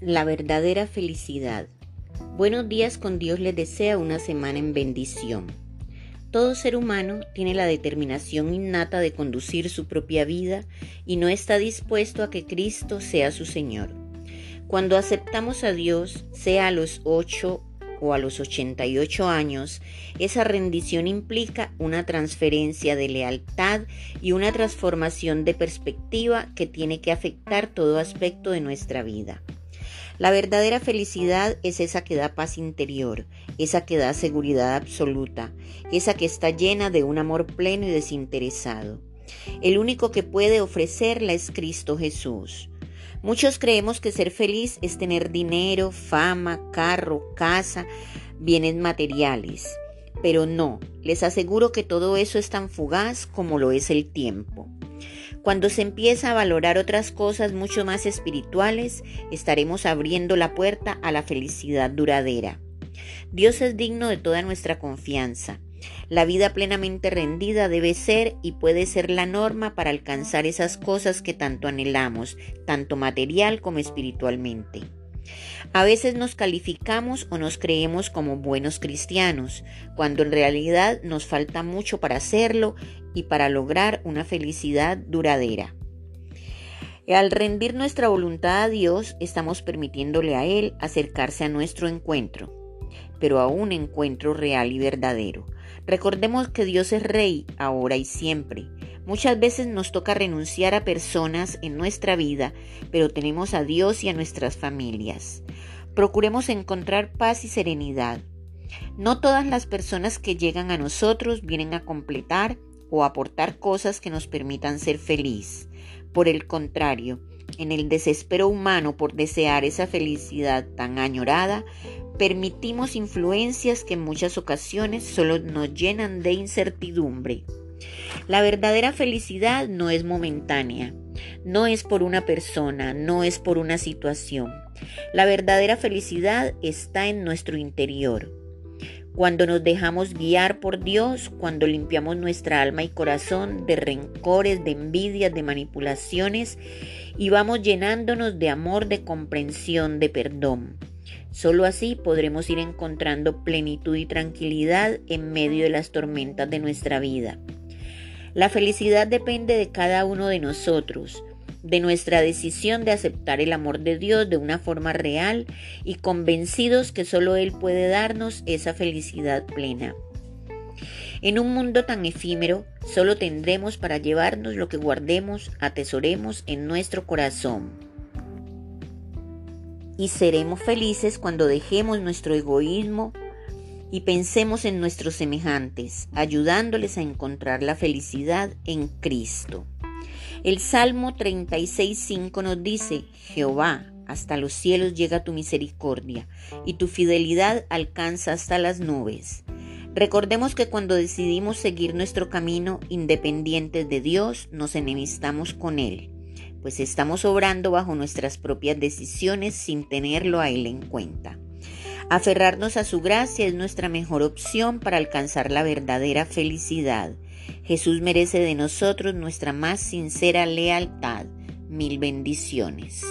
La verdadera felicidad. Buenos días con Dios les desea una semana en bendición. Todo ser humano tiene la determinación innata de conducir su propia vida y no está dispuesto a que Cristo sea su Señor. Cuando aceptamos a Dios, sea a los 8 o a los 88 años, esa rendición implica una transferencia de lealtad y una transformación de perspectiva que tiene que afectar todo aspecto de nuestra vida. La verdadera felicidad es esa que da paz interior, esa que da seguridad absoluta, esa que está llena de un amor pleno y desinteresado. El único que puede ofrecerla es Cristo Jesús. Muchos creemos que ser feliz es tener dinero, fama, carro, casa, bienes materiales. Pero no, les aseguro que todo eso es tan fugaz como lo es el tiempo. Cuando se empieza a valorar otras cosas mucho más espirituales, estaremos abriendo la puerta a la felicidad duradera. Dios es digno de toda nuestra confianza. La vida plenamente rendida debe ser y puede ser la norma para alcanzar esas cosas que tanto anhelamos, tanto material como espiritualmente. A veces nos calificamos o nos creemos como buenos cristianos, cuando en realidad nos falta mucho para hacerlo y para lograr una felicidad duradera. Al rendir nuestra voluntad a Dios, estamos permitiéndole a Él acercarse a nuestro encuentro, pero a un encuentro real y verdadero. Recordemos que Dios es Rey ahora y siempre. Muchas veces nos toca renunciar a personas en nuestra vida, pero tenemos a Dios y a nuestras familias. Procuremos encontrar paz y serenidad. No todas las personas que llegan a nosotros vienen a completar o aportar cosas que nos permitan ser feliz. Por el contrario, en el desespero humano por desear esa felicidad tan añorada, permitimos influencias que en muchas ocasiones solo nos llenan de incertidumbre. La verdadera felicidad no es momentánea, no es por una persona, no es por una situación. La verdadera felicidad está en nuestro interior cuando nos dejamos guiar por Dios, cuando limpiamos nuestra alma y corazón de rencores, de envidias, de manipulaciones y vamos llenándonos de amor, de comprensión, de perdón. Solo así podremos ir encontrando plenitud y tranquilidad en medio de las tormentas de nuestra vida. La felicidad depende de cada uno de nosotros de nuestra decisión de aceptar el amor de Dios de una forma real y convencidos que solo Él puede darnos esa felicidad plena. En un mundo tan efímero, solo tendremos para llevarnos lo que guardemos, atesoremos en nuestro corazón. Y seremos felices cuando dejemos nuestro egoísmo y pensemos en nuestros semejantes, ayudándoles a encontrar la felicidad en Cristo. El Salmo 36.5 nos dice, Jehová, hasta los cielos llega tu misericordia y tu fidelidad alcanza hasta las nubes. Recordemos que cuando decidimos seguir nuestro camino independientes de Dios, nos enemistamos con Él, pues estamos obrando bajo nuestras propias decisiones sin tenerlo a Él en cuenta. Aferrarnos a su gracia es nuestra mejor opción para alcanzar la verdadera felicidad. Jesús merece de nosotros nuestra más sincera lealtad. Mil bendiciones.